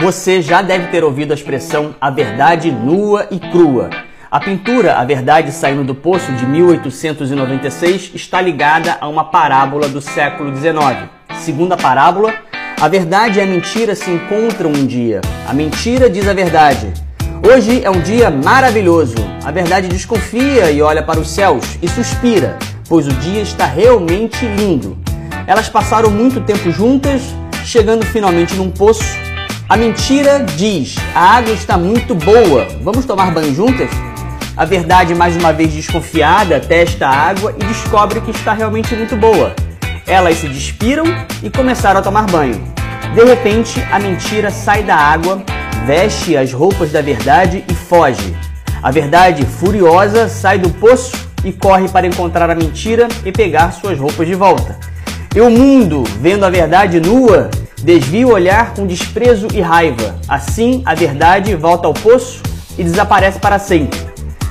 Você já deve ter ouvido a expressão a verdade nua e crua. A pintura A Verdade Saindo do Poço de 1896 está ligada a uma parábola do século XIX. Segundo a parábola, a verdade e a mentira se encontram um dia. A mentira diz a verdade. Hoje é um dia maravilhoso. A verdade desconfia e olha para os céus e suspira, pois o dia está realmente lindo. Elas passaram muito tempo juntas, chegando finalmente num poço a mentira diz: a água está muito boa, vamos tomar banho juntas? A verdade, mais uma vez desconfiada, testa a água e descobre que está realmente muito boa. Elas se despiram e começaram a tomar banho. De repente, a mentira sai da água, veste as roupas da verdade e foge. A verdade, furiosa, sai do poço e corre para encontrar a mentira e pegar suas roupas de volta. E o mundo, vendo a verdade nua, Desvia o olhar com desprezo e raiva. Assim, a verdade volta ao poço e desaparece para sempre,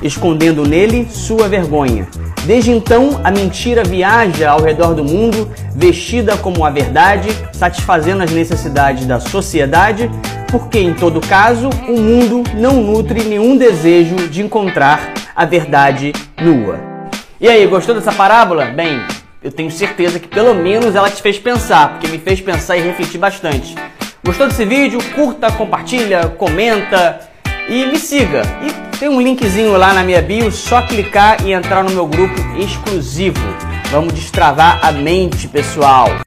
escondendo nele sua vergonha. Desde então, a mentira viaja ao redor do mundo, vestida como a verdade, satisfazendo as necessidades da sociedade, porque em todo caso, o mundo não nutre nenhum desejo de encontrar a verdade nua. E aí, gostou dessa parábola? Bem, eu tenho certeza que pelo menos ela te fez pensar, porque me fez pensar e refletir bastante. Gostou desse vídeo? Curta, compartilha, comenta e me siga. E tem um linkzinho lá na minha bio, só clicar e entrar no meu grupo exclusivo. Vamos destravar a mente, pessoal.